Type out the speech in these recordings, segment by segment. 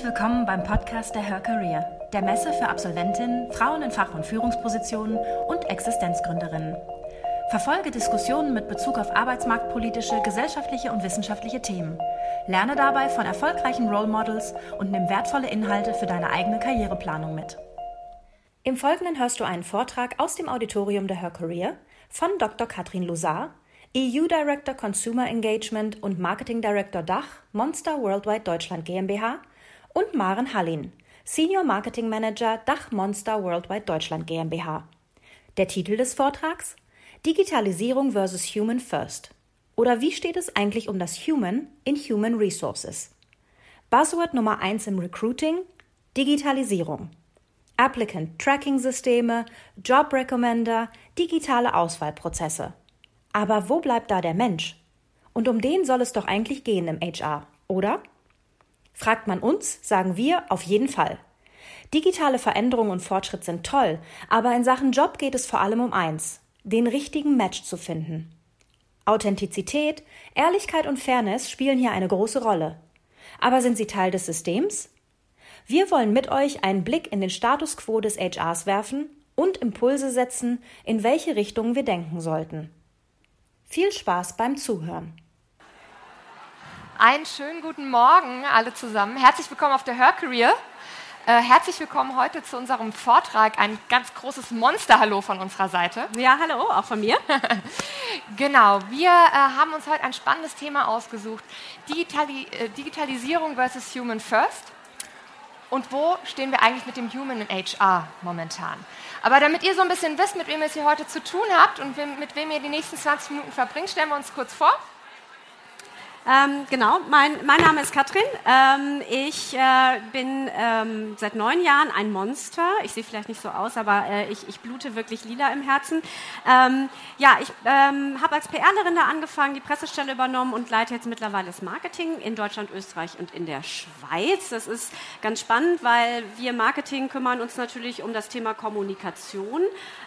Herzlich willkommen beim Podcast der Her Career, der Messe für Absolventinnen, Frauen in Fach- und Führungspositionen und Existenzgründerinnen. Verfolge Diskussionen mit Bezug auf arbeitsmarktpolitische, gesellschaftliche und wissenschaftliche Themen. Lerne dabei von erfolgreichen Role Models und nimm wertvolle Inhalte für deine eigene Karriereplanung mit. Im Folgenden hörst du einen Vortrag aus dem Auditorium der Her Career von Dr. Katrin Losar, EU Director Consumer Engagement und Marketing Director Dach Monster Worldwide Deutschland GmbH und Maren Hallin, Senior Marketing Manager Dach Monster Worldwide Deutschland GmbH. Der Titel des Vortrags Digitalisierung versus Human First. Oder wie steht es eigentlich um das Human in Human Resources? Buzzword Nummer 1 im Recruiting Digitalisierung. Applicant Tracking Systeme, Job Recommender, digitale Auswahlprozesse. Aber wo bleibt da der Mensch? Und um den soll es doch eigentlich gehen im HR, oder? Fragt man uns, sagen wir auf jeden Fall. Digitale Veränderung und Fortschritt sind toll, aber in Sachen Job geht es vor allem um eins, den richtigen Match zu finden. Authentizität, Ehrlichkeit und Fairness spielen hier eine große Rolle. Aber sind sie Teil des Systems? Wir wollen mit euch einen Blick in den Status quo des HRs werfen und Impulse setzen, in welche Richtung wir denken sollten. Viel Spaß beim Zuhören. Einen schönen guten Morgen alle zusammen. Herzlich willkommen auf der Her Career. Äh, herzlich willkommen heute zu unserem Vortrag. Ein ganz großes Monster-Hallo von unserer Seite. Ja, hallo, auch von mir. genau, wir äh, haben uns heute ein spannendes Thema ausgesucht. Digitali äh, Digitalisierung versus Human First. Und wo stehen wir eigentlich mit dem Human in HR momentan? Aber damit ihr so ein bisschen wisst, mit wem ihr es hier heute zu tun habt und mit wem ihr die nächsten 20 Minuten verbringt, stellen wir uns kurz vor. Ähm, genau, mein, mein, Name ist Katrin. Ähm, ich äh, bin ähm, seit neun Jahren ein Monster. Ich sehe vielleicht nicht so aus, aber äh, ich, ich, blute wirklich lila im Herzen. Ähm, ja, ich ähm, habe als PRlerin da angefangen, die Pressestelle übernommen und leite jetzt mittlerweile das Marketing in Deutschland, Österreich und in der Schweiz. Das ist ganz spannend, weil wir Marketing kümmern uns natürlich um das Thema Kommunikation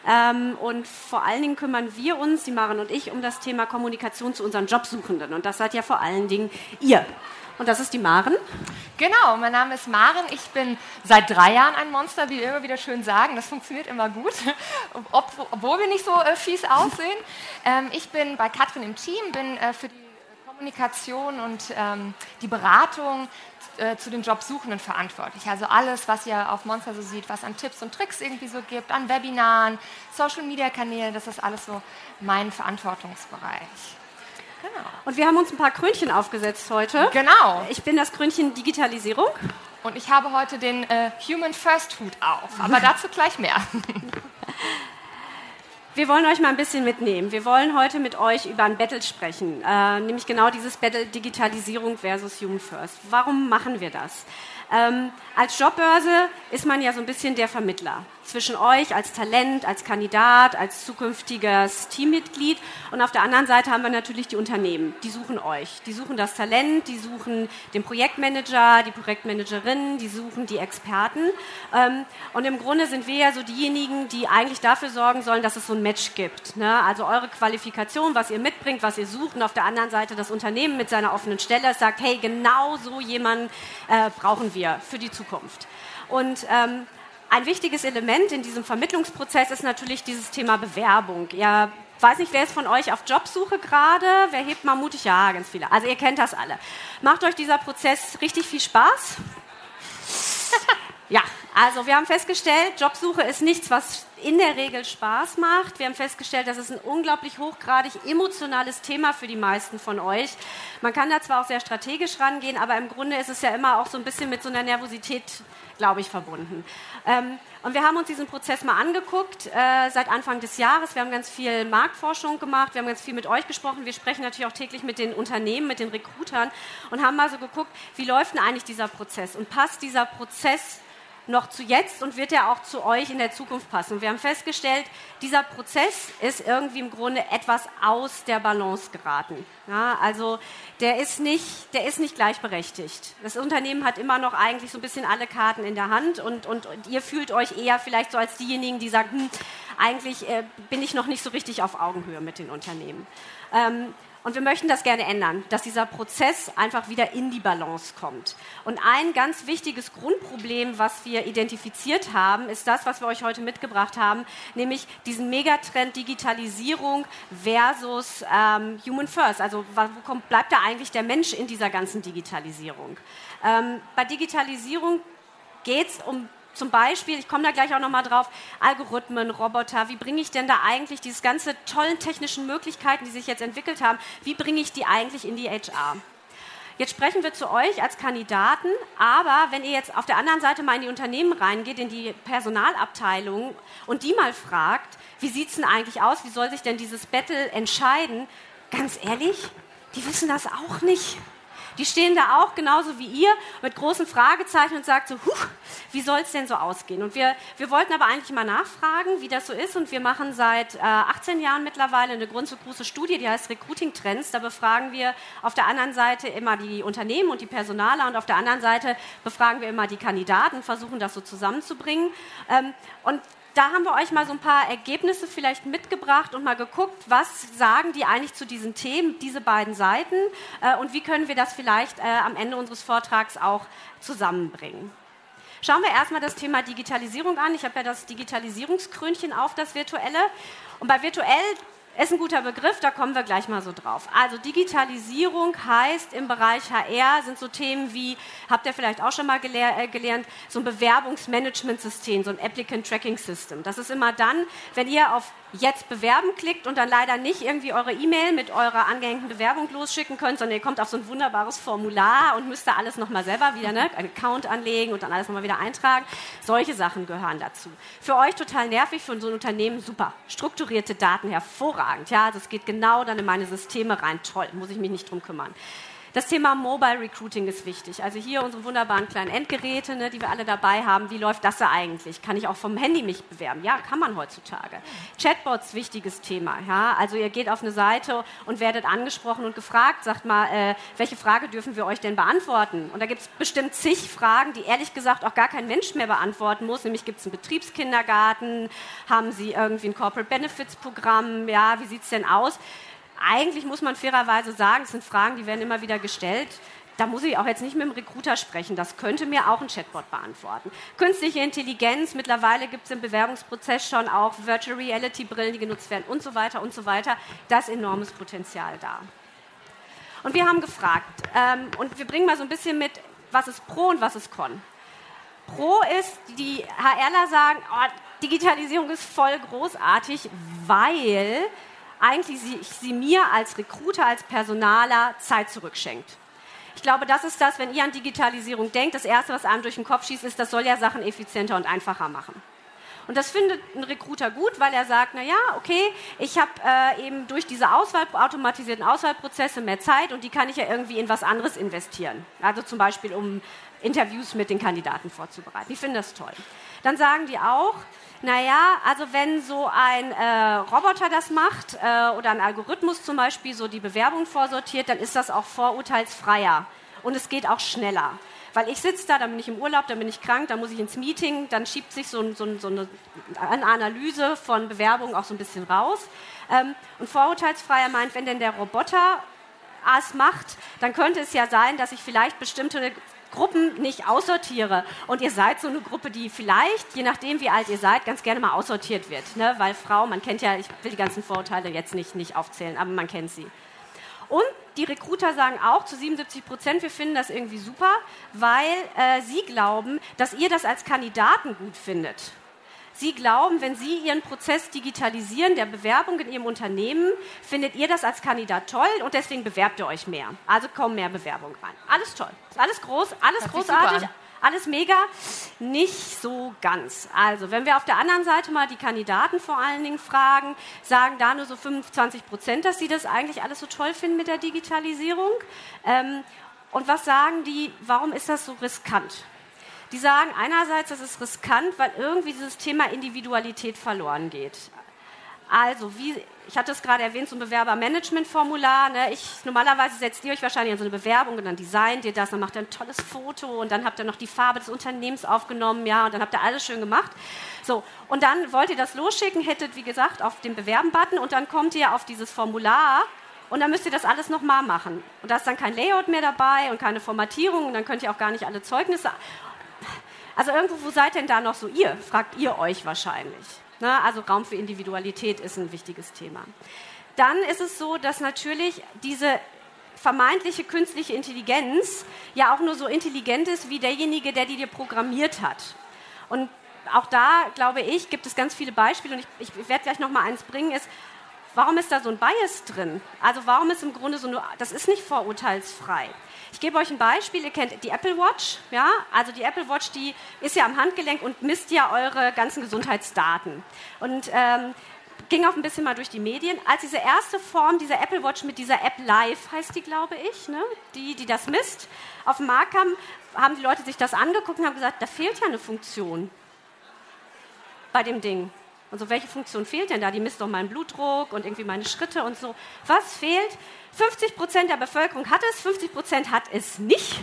ähm, und vor allen Dingen kümmern wir uns, die Maren und ich, um das Thema Kommunikation zu unseren Jobsuchenden. Und das seid ja vor allen Dingen ihr. Und das ist die Maren. Genau, mein Name ist Maren. Ich bin seit drei Jahren ein Monster, wie wir immer wieder schön sagen. Das funktioniert immer gut, Ob, obwohl wir nicht so äh, fies aussehen. Ähm, ich bin bei Katrin im Team, bin äh, für die Kommunikation und ähm, die Beratung äh, zu den Jobsuchenden verantwortlich. Also alles, was ihr auf Monster so seht, was an Tipps und Tricks irgendwie so gibt, an Webinaren, Social-Media-Kanälen, das ist alles so mein Verantwortungsbereich. Genau. Und wir haben uns ein paar Krönchen aufgesetzt heute. Genau. Ich bin das Krönchen Digitalisierung. Und ich habe heute den äh, Human First Hut auf, aber dazu gleich mehr. Wir wollen euch mal ein bisschen mitnehmen. Wir wollen heute mit euch über ein Battle sprechen, äh, nämlich genau dieses Battle Digitalisierung versus Human First. Warum machen wir das? Ähm, als Jobbörse ist man ja so ein bisschen der Vermittler zwischen euch als Talent, als Kandidat, als zukünftiges Teammitglied. Und auf der anderen Seite haben wir natürlich die Unternehmen. Die suchen euch. Die suchen das Talent, die suchen den Projektmanager, die Projektmanagerin, die suchen die Experten. Ähm, und im Grunde sind wir ja so diejenigen, die eigentlich dafür sorgen sollen, dass es so ein Match gibt. Ne? Also eure Qualifikation, was ihr mitbringt, was ihr sucht. Und auf der anderen Seite das Unternehmen mit seiner offenen Stelle sagt, hey, genau so jemanden äh, brauchen wir für die Zukunft. Und ähm, ein wichtiges Element in diesem Vermittlungsprozess ist natürlich dieses Thema Bewerbung. Ja, weiß nicht, wer ist von euch auf Jobsuche gerade? Wer hebt mal mutig? Ja, ganz viele. Also ihr kennt das alle. Macht euch dieser Prozess richtig viel Spaß? ja, also wir haben festgestellt, Jobsuche ist nichts, was in der Regel Spaß macht. Wir haben festgestellt, das ist ein unglaublich hochgradig emotionales Thema für die meisten von euch. Man kann da zwar auch sehr strategisch rangehen, aber im Grunde ist es ja immer auch so ein bisschen mit so einer Nervosität glaube ich, verbunden. Ähm, und wir haben uns diesen Prozess mal angeguckt äh, seit Anfang des Jahres. Wir haben ganz viel Marktforschung gemacht, wir haben ganz viel mit euch gesprochen. Wir sprechen natürlich auch täglich mit den Unternehmen, mit den Recruitern und haben mal so geguckt, wie läuft denn eigentlich dieser Prozess und passt dieser Prozess noch zu jetzt und wird er auch zu euch in der Zukunft passen. Wir haben festgestellt, dieser Prozess ist irgendwie im Grunde etwas aus der Balance geraten. Ja, also der ist, nicht, der ist nicht gleichberechtigt. Das Unternehmen hat immer noch eigentlich so ein bisschen alle Karten in der Hand und, und, und ihr fühlt euch eher vielleicht so als diejenigen, die sagen, hm, eigentlich äh, bin ich noch nicht so richtig auf Augenhöhe mit den Unternehmen. Ähm, und wir möchten das gerne ändern, dass dieser Prozess einfach wieder in die Balance kommt. Und ein ganz wichtiges Grundproblem, was wir identifiziert haben, ist das, was wir euch heute mitgebracht haben, nämlich diesen Megatrend Digitalisierung versus ähm, Human First. Also wo kommt, bleibt da eigentlich der Mensch in dieser ganzen Digitalisierung? Ähm, bei Digitalisierung geht es um zum Beispiel, ich komme da gleich auch nochmal drauf, Algorithmen, Roboter, wie bringe ich denn da eigentlich diese ganze tollen technischen Möglichkeiten, die sich jetzt entwickelt haben, wie bringe ich die eigentlich in die HR? Jetzt sprechen wir zu euch als Kandidaten, aber wenn ihr jetzt auf der anderen Seite mal in die Unternehmen reingeht, in die Personalabteilung und die mal fragt, wie sieht es denn eigentlich aus, wie soll sich denn dieses Battle entscheiden, ganz ehrlich, die wissen das auch nicht. Die stehen da auch genauso wie ihr mit großen Fragezeichen und sagt so, huch, wie soll es denn so ausgehen? Und wir, wir wollten aber eigentlich mal nachfragen, wie das so ist. Und wir machen seit äh, 18 Jahren mittlerweile eine große, Studie, die heißt Recruiting Trends. Da befragen wir auf der einen Seite immer die Unternehmen und die Personaler und auf der anderen Seite befragen wir immer die Kandidaten, versuchen das so zusammenzubringen. Ähm, und da haben wir euch mal so ein paar Ergebnisse vielleicht mitgebracht und mal geguckt, was sagen die eigentlich zu diesen Themen, diese beiden Seiten äh, und wie können wir das vielleicht äh, am Ende unseres Vortrags auch zusammenbringen. Schauen wir erstmal das Thema Digitalisierung an. Ich habe ja das Digitalisierungskrönchen auf, das virtuelle. Und bei virtuell ist ein guter Begriff, da kommen wir gleich mal so drauf. Also Digitalisierung heißt im Bereich HR sind so Themen wie, habt ihr vielleicht auch schon mal gelehr, äh, gelernt, so ein Bewerbungsmanagementsystem, so ein Applicant Tracking System. Das ist immer dann, wenn ihr auf jetzt bewerben klickt und dann leider nicht irgendwie eure E-Mail mit eurer angehängten Bewerbung losschicken könnt, sondern ihr kommt auf so ein wunderbares Formular und müsst da alles nochmal selber wieder, ne, einen Account anlegen und dann alles nochmal wieder eintragen. Solche Sachen gehören dazu. Für euch total nervig, für so ein Unternehmen super. Strukturierte Daten hervorragend. Ja, das geht genau dann in meine Systeme rein. Toll, muss ich mich nicht drum kümmern. Das Thema Mobile Recruiting ist wichtig. Also hier unsere wunderbaren kleinen Endgeräte, ne, die wir alle dabei haben. Wie läuft das da eigentlich? Kann ich auch vom Handy mich bewerben? Ja, kann man heutzutage. Chatbots, wichtiges Thema. Ja, also ihr geht auf eine Seite und werdet angesprochen und gefragt, sagt mal, äh, welche Frage dürfen wir euch denn beantworten? Und da gibt es bestimmt zig Fragen, die ehrlich gesagt auch gar kein Mensch mehr beantworten muss. Nämlich gibt es einen Betriebskindergarten? Haben Sie irgendwie ein Corporate Benefits Programm? Ja, wie sieht es denn aus? Eigentlich muss man fairerweise sagen, es sind Fragen, die werden immer wieder gestellt. Da muss ich auch jetzt nicht mit dem Recruiter sprechen. Das könnte mir auch ein Chatbot beantworten. Künstliche Intelligenz, mittlerweile gibt es im Bewerbungsprozess schon auch Virtual Reality Brillen, die genutzt werden und so weiter und so weiter. Da ist enormes Potenzial da. Und wir haben gefragt, ähm, und wir bringen mal so ein bisschen mit, was ist Pro und was ist Con. Pro ist, die HRler sagen, oh, Digitalisierung ist voll großartig, weil eigentlich sie, sie mir als Recruiter, als Personaler Zeit zurückschenkt. Ich glaube, das ist das, wenn ihr an Digitalisierung denkt, das Erste, was einem durch den Kopf schießt, ist, das soll ja Sachen effizienter und einfacher machen. Und das findet ein Recruiter gut, weil er sagt, na ja, okay, ich habe äh, eben durch diese Auswahl, automatisierten Auswahlprozesse mehr Zeit und die kann ich ja irgendwie in was anderes investieren. Also zum Beispiel, um Interviews mit den Kandidaten vorzubereiten. Die finden das toll. Dann sagen die auch, naja, also wenn so ein äh, Roboter das macht äh, oder ein Algorithmus zum Beispiel so die Bewerbung vorsortiert, dann ist das auch vorurteilsfreier und es geht auch schneller. Weil ich sitze da, dann bin ich im Urlaub, dann bin ich krank, dann muss ich ins Meeting, dann schiebt sich so, so, so eine, Analyse von Bewerbungen auch so ein bisschen raus. Ähm, und vorurteilsfreier meint, wenn denn der Roboter es macht, dann könnte es ja sein, dass ich vielleicht bestimmte Gruppen nicht aussortiere. Und ihr seid so eine Gruppe, die vielleicht, je nachdem wie alt ihr seid, ganz gerne mal aussortiert wird. Ne? Weil Frau, man kennt ja, ich will die ganzen Vorurteile jetzt nicht, nicht aufzählen, aber man kennt sie. Und die Recruiter sagen auch zu 77 Prozent, wir finden das irgendwie super, weil äh, sie glauben, dass ihr das als Kandidaten gut findet. Sie glauben, wenn Sie Ihren Prozess digitalisieren, der Bewerbung in Ihrem Unternehmen, findet ihr das als Kandidat toll und deswegen bewerbt ihr euch mehr. Also kommen mehr Bewerbungen rein. Alles toll. Alles groß, alles großartig. Alles mega, nicht so ganz. Also, wenn wir auf der anderen Seite mal die Kandidaten vor allen Dingen fragen, sagen da nur so 25 Prozent, dass sie das eigentlich alles so toll finden mit der Digitalisierung. Ähm, und was sagen die, warum ist das so riskant? Die sagen einerseits, das ist riskant, weil irgendwie dieses Thema Individualität verloren geht. Also, wie, ich hatte es gerade erwähnt, so ein Bewerbermanagementformular. Ne? normalerweise setzt ihr euch wahrscheinlich an so eine Bewerbung und dann designt ihr das, dann macht ihr ein tolles Foto und dann habt ihr noch die Farbe des Unternehmens aufgenommen, ja, und dann habt ihr alles schön gemacht. So, und dann wollt ihr das losschicken, hättet, wie gesagt, auf den Bewerben-Button und dann kommt ihr auf dieses Formular und dann müsst ihr das alles nochmal machen. Und da ist dann kein Layout mehr dabei und keine Formatierung und dann könnt ihr auch gar nicht alle Zeugnisse. Also irgendwo, wo seid denn da noch so ihr? Fragt ihr euch wahrscheinlich. Ne? Also Raum für Individualität ist ein wichtiges Thema. Dann ist es so, dass natürlich diese vermeintliche künstliche Intelligenz ja auch nur so intelligent ist wie derjenige, der die dir programmiert hat. Und auch da, glaube ich, gibt es ganz viele Beispiele und ich, ich werde gleich noch mal eins bringen, ist, warum ist da so ein Bias drin? Also warum ist im Grunde so nur, das ist nicht vorurteilsfrei. Ich gebe euch ein Beispiel. Ihr kennt die Apple Watch. Ja? Also die Apple Watch, die ist ja am Handgelenk und misst ja eure ganzen Gesundheitsdaten. Und ähm, ging auch ein bisschen mal durch die Medien. Als diese erste Form dieser Apple Watch mit dieser App Live, heißt die, glaube ich, ne? die, die das misst, auf den Markt kam, haben die Leute sich das angeguckt und haben gesagt, da fehlt ja eine Funktion bei dem Ding. Und so, welche Funktion fehlt denn da? Die misst doch meinen Blutdruck und irgendwie meine Schritte und so. Was fehlt? 50 Prozent der Bevölkerung hat es, 50 Prozent hat es nicht.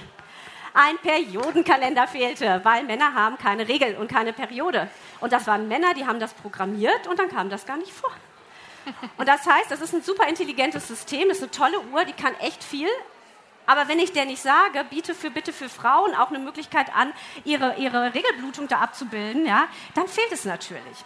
Ein Periodenkalender fehlte, weil Männer haben keine Regel und keine Periode. Und das waren Männer, die haben das programmiert und dann kam das gar nicht vor. Und das heißt, das ist ein super intelligentes System, das ist eine tolle Uhr, die kann echt viel. Aber wenn ich der nicht sage, biete für bitte für Frauen auch eine Möglichkeit an, ihre, ihre Regelblutung da abzubilden, ja, dann fehlt es natürlich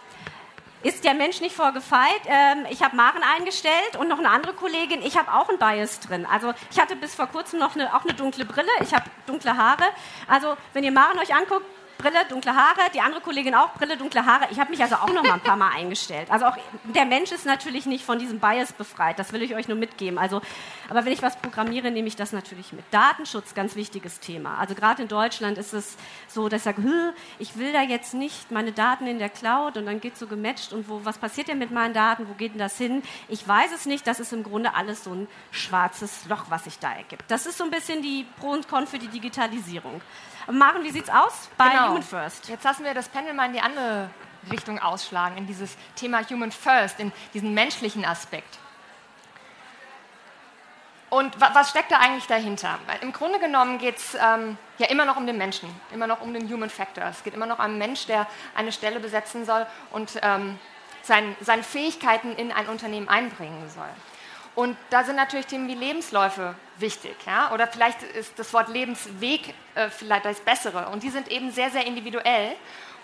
ist der Mensch nicht vorgefeilt. Ähm, ich habe Maren eingestellt und noch eine andere Kollegin. Ich habe auch ein Bias drin. Also ich hatte bis vor kurzem noch eine, auch eine dunkle Brille. Ich habe dunkle Haare. Also wenn ihr Maren euch anguckt, Brille, dunkle Haare, die andere Kollegin auch Brille, dunkle Haare. Ich habe mich also auch noch mal ein paar Mal eingestellt. Also auch der Mensch ist natürlich nicht von diesem Bias befreit. Das will ich euch nur mitgeben. Also, aber wenn ich was programmiere, nehme ich das natürlich mit. Datenschutz, ganz wichtiges Thema. Also gerade in Deutschland ist es so, dass ich sage, ich will da jetzt nicht meine Daten in der Cloud und dann geht so gematcht und wo, was passiert denn mit meinen Daten? Wo geht denn das hin? Ich weiß es nicht. Das ist im Grunde alles so ein schwarzes Loch, was sich da ergibt. Das ist so ein bisschen die Pro und Con für die Digitalisierung. Maren, wie sieht's aus bei genau. Human First? Jetzt lassen wir das Panel mal in die andere Richtung ausschlagen, in dieses Thema Human First, in diesen menschlichen Aspekt. Und was steckt da eigentlich dahinter? Im Grunde genommen geht es ähm, ja immer noch um den Menschen, immer noch um den Human Factor. Es geht immer noch um einen Mensch, der eine Stelle besetzen soll und ähm, sein, seine Fähigkeiten in ein Unternehmen einbringen soll. Und da sind natürlich Themen wie Lebensläufe wichtig. Ja? Oder vielleicht ist das Wort Lebensweg äh, vielleicht das Bessere. Und die sind eben sehr, sehr individuell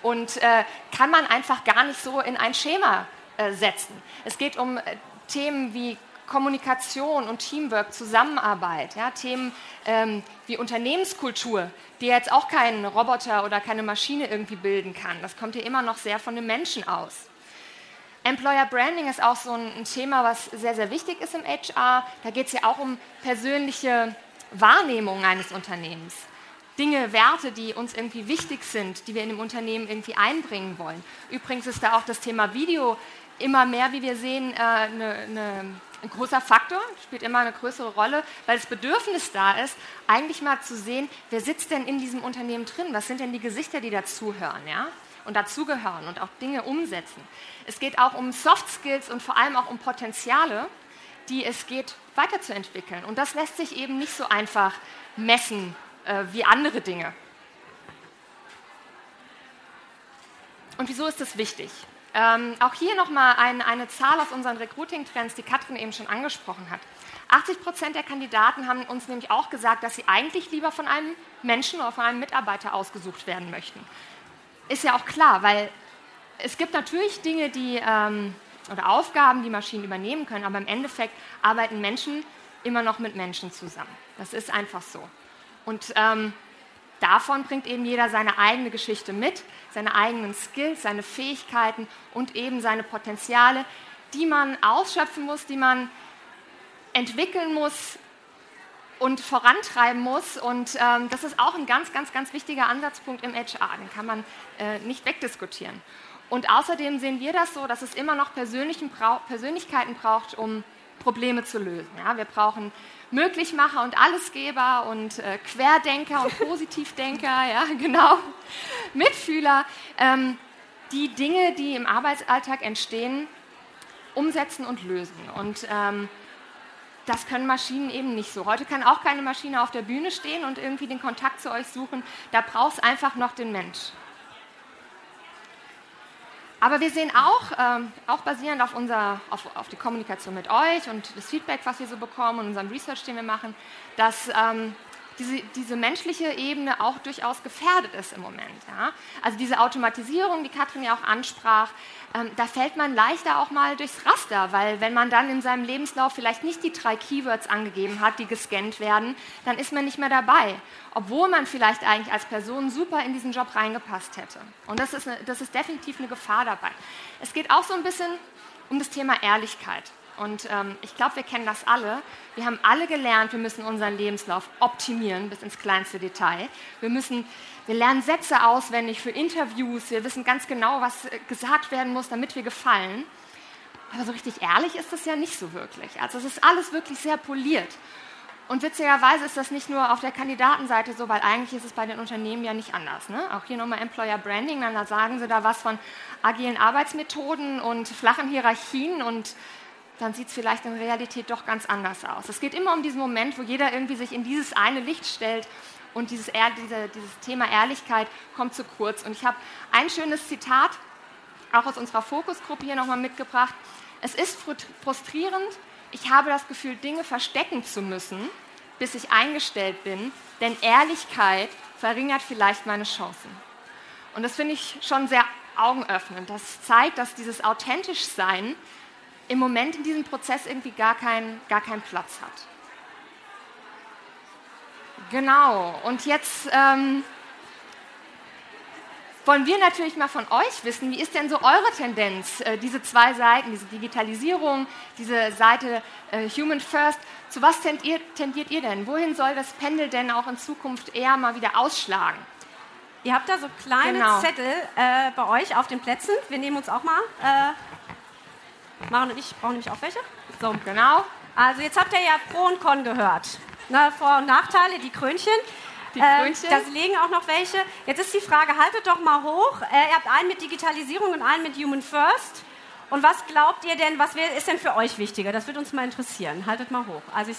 und äh, kann man einfach gar nicht so in ein Schema äh, setzen. Es geht um äh, Themen wie Kommunikation und Teamwork, Zusammenarbeit, ja? Themen ähm, wie Unternehmenskultur, die jetzt auch kein Roboter oder keine Maschine irgendwie bilden kann. Das kommt ja immer noch sehr von den Menschen aus. Employer Branding ist auch so ein, Thema, was sehr, sehr wichtig ist im HR. Da geht es ja auch um persönliche Wahrnehmung eines Unternehmens. Dinge, Werte, die uns irgendwie wichtig sind, die wir in dem Unternehmen irgendwie einbringen wollen. Übrigens ist da auch das Thema Video immer mehr, wie wir sehen, äh, eine, ein großer Faktor, spielt immer eine größere Rolle, weil das Bedürfnis da ist, eigentlich mal zu sehen, wer sitzt denn in diesem Unternehmen drin, was sind denn die Gesichter, die dazuhören. Ja? Und dazugehören und auch Dinge umsetzen. Es geht auch um Soft Skills und vor allem auch um Potenziale, die es geht weiterzuentwickeln. Und das lässt sich eben nicht so einfach messen äh, wie andere Dinge. Und wieso ist das wichtig? Ähm, auch hier nochmal ein, eine Zahl aus unseren Recruiting-Trends, die Katrin eben schon angesprochen hat. 80 Prozent der Kandidaten haben uns nämlich auch gesagt, dass sie eigentlich lieber von einem Menschen oder von einem Mitarbeiter ausgesucht werden möchten ist ja auch klar, weil es gibt natürlich Dinge, die ähm, oder Aufgaben, die Maschinen übernehmen können, aber im Endeffekt arbeiten Menschen immer noch mit Menschen zusammen. Das ist einfach so. Und ähm, davon bringt eben jeder seine eigene Geschichte mit, seine eigenen Skills, seine Fähigkeiten und eben seine Potenziale, die man ausschöpfen muss, die man entwickeln muss, und vorantreiben muss. Und ähm, das ist auch ein ganz, ganz, ganz wichtiger Ansatzpunkt im HR. Den kann man äh, nicht wegdiskutieren. Und außerdem sehen wir das so, dass es immer noch Persönlichkeiten braucht, um Probleme zu lösen. Ja, wir brauchen Möglichmacher und Allesgeber und äh, Querdenker und Positivdenker, ja, genau, Mitfühler, ähm, die Dinge, die im Arbeitsalltag entstehen, umsetzen und lösen. Und ähm, das können Maschinen eben nicht so. Heute kann auch keine Maschine auf der Bühne stehen und irgendwie den Kontakt zu euch suchen. Da braucht es einfach noch den Mensch. Aber wir sehen auch, ähm, auch basierend auf, unser, auf, auf, die Kommunikation mit euch und das Feedback, was wir so bekommen und unserem Research, den wir machen, dass ähm, diese, diese, menschliche Ebene auch durchaus gefährdet ist im Moment. Ja? Also diese Automatisierung, die Katrin ja auch ansprach, ähm, da fällt man leichter auch mal durchs Raster, weil wenn man dann in seinem Lebenslauf vielleicht nicht die drei Keywords angegeben hat, die gescannt werden, dann ist man nicht mehr dabei, obwohl man vielleicht eigentlich als Person super in diesen Job reingepasst hätte. Und das ist, eine, das ist definitiv eine Gefahr dabei. Es geht auch so ein bisschen um das Thema Ehrlichkeit. Und ähm, ich glaube, wir kennen das alle. Wir haben alle gelernt, wir müssen unseren Lebenslauf optimieren bis ins kleinste Detail. Wir müssen wir lernen Sätze auswendig für Interviews. Wir wissen ganz genau, was äh, gesagt werden muss, damit wir gefallen. Aber so richtig ehrlich ist das ja nicht so wirklich. Also es ist alles wirklich sehr poliert. Und witzigerweise ist das nicht nur auf der Kandidatenseite so, weil eigentlich ist es bei den Unternehmen ja nicht anders. Ne? Auch hier nochmal Employer Branding, dann sagen sie da was von agilen Arbeitsmethoden und flachen Hierarchien und dann sieht es vielleicht in Realität doch ganz anders aus. Es geht immer um diesen Moment, wo jeder irgendwie sich in dieses eine Licht stellt und dieses, diese, dieses Thema Ehrlichkeit kommt zu kurz. Und ich habe ein schönes Zitat auch aus unserer Fokusgruppe hier nochmal mitgebracht. Es ist frustrierend, ich habe das Gefühl, Dinge verstecken zu müssen, bis ich eingestellt bin, denn Ehrlichkeit verringert vielleicht meine Chancen. Und das finde ich schon sehr augenöffnend. Das zeigt, dass dieses authentisch Sein im Moment in diesem Prozess irgendwie gar, kein, gar keinen Platz hat. Genau, und jetzt ähm, wollen wir natürlich mal von euch wissen, wie ist denn so eure Tendenz, äh, diese zwei Seiten, diese Digitalisierung, diese Seite äh, Human First, zu was tendiert, tendiert ihr denn? Wohin soll das Pendel denn auch in Zukunft eher mal wieder ausschlagen? Ihr habt da so kleine genau. Zettel äh, bei euch auf den Plätzen. Wir nehmen uns auch mal. Maren und ich brauchen nämlich auch welche. So, genau. Also jetzt habt ihr ja Pro und Con gehört. Na, Vor- und Nachteile, die Krönchen. Die ähm, Krönchen. Äh, da liegen auch noch welche. Jetzt ist die Frage, haltet doch mal hoch. Äh, ihr habt einen mit Digitalisierung und einen mit Human First. Und was glaubt ihr denn, was ist denn für euch wichtiger? Das würde uns mal interessieren. Haltet mal hoch. Also ich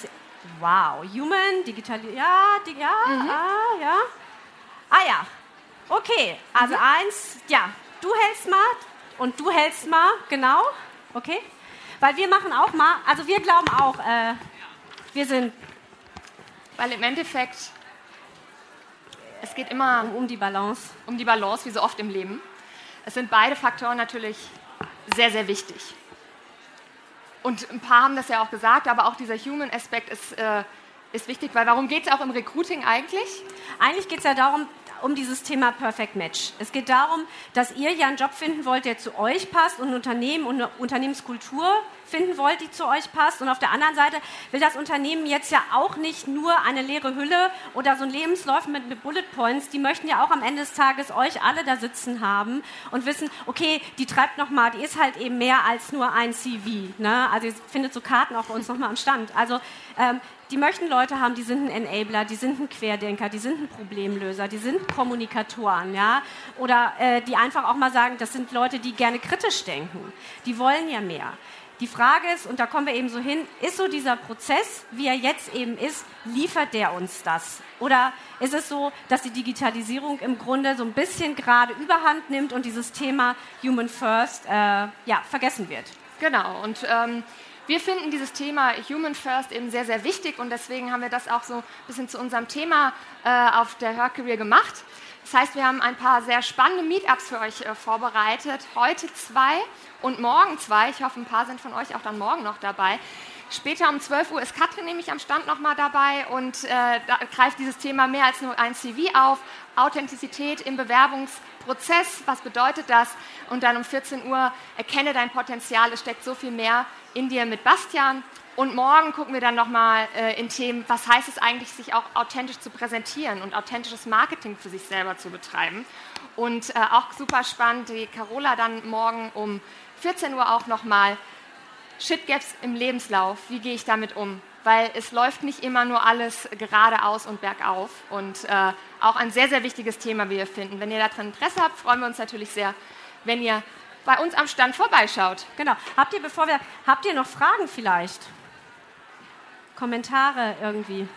wow, Human, Digitalisierung, ja, die, ja, mhm. ah, ja. Ah ja, okay. Also mhm. eins, ja, du hältst mal und du hältst mal, genau, okay. Weil wir machen auch mal, also wir glauben auch, äh, wir sind weil im Endeffekt, es geht immer um die Balance. Um die Balance, wie so oft im Leben. Es sind beide Faktoren natürlich sehr, sehr wichtig. Und ein paar haben das ja auch gesagt, aber auch dieser Human-Aspekt ist, äh, ist wichtig, weil warum geht es auch im Recruiting eigentlich? Eigentlich geht es ja darum, um dieses Thema Perfect Match. Es geht darum, dass ihr ja einen Job finden wollt, der zu euch passt und ein Unternehmen und eine Unternehmenskultur finden wollt, die zu euch passt. Und auf der anderen Seite will das Unternehmen jetzt ja auch nicht nur eine leere Hülle oder so ein Lebenslauf mit, mit Bullet Points. Die möchten ja auch am Ende des Tages euch alle da sitzen haben und wissen, okay, die treibt noch mal, die ist halt eben mehr als nur ein CV. Ne? Also ihr findet so Karten auch bei uns noch mal am Stand. Also ähm, die möchten Leute haben, die sind ein Enabler, die sind ein Querdenker, die sind ein Problemlöser, die sind Kommunikatoren, ja, oder äh, die einfach auch mal sagen, das sind Leute, die gerne kritisch denken. Die wollen ja mehr. Die Frage ist, und da kommen wir eben so hin, ist so dieser Prozess, wie er jetzt eben ist, liefert der uns das? Oder ist es so, dass die Digitalisierung im Grunde so ein bisschen gerade überhand nimmt und dieses Thema Human First äh, ja, vergessen wird? Genau, und ähm, wir finden dieses Thema Human First eben sehr, sehr wichtig und deswegen haben wir das auch so ein bisschen zu unserem Thema äh, auf der Her Career gemacht. Das heißt, wir haben ein paar sehr spannende Meetups für euch äh, vorbereitet. Heute zwei und morgen zwei. Ich hoffe, ein paar sind von euch auch dann morgen noch dabei. Später um 12 Uhr ist Katrin nämlich am Stand nochmal dabei und äh, da greift dieses Thema mehr als nur ein CV auf. Authentizität im Bewerbungsprozess, was bedeutet das? Und dann um 14 Uhr erkenne dein Potenzial, es steckt so viel mehr in dir mit Bastian. Und morgen gucken wir dann nochmal äh, in Themen, was heißt es eigentlich, sich auch authentisch zu präsentieren und authentisches Marketing für sich selber zu betreiben. Und äh, auch super spannend, die Carola dann morgen um 14 Uhr auch nochmal Shit Gaps im Lebenslauf. Wie gehe ich damit um? Weil es läuft nicht immer nur alles geradeaus und bergauf. Und äh, auch ein sehr, sehr wichtiges Thema, wie wir finden. Wenn ihr daran Interesse habt, freuen wir uns natürlich sehr, wenn ihr bei uns am Stand vorbeischaut. Genau. Habt ihr, bevor wir, habt ihr noch Fragen vielleicht? Kommentare irgendwie?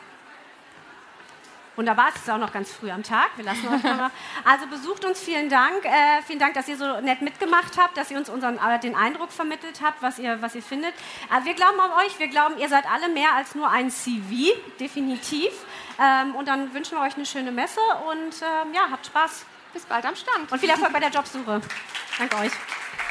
Wunderbar, es ist auch noch ganz früh am Tag. Wir lassen euch noch. Also besucht uns, vielen Dank. Äh, vielen Dank, dass ihr so nett mitgemacht habt, dass ihr uns unseren, äh, den Eindruck vermittelt habt, was ihr, was ihr findet. Äh, wir glauben an euch, wir glauben, ihr seid alle mehr als nur ein CV, definitiv. Ähm, und dann wünschen wir euch eine schöne Messe und ähm, ja, habt Spaß. Bis bald am Stand. Und viel Erfolg bei der Jobsuche. Danke euch.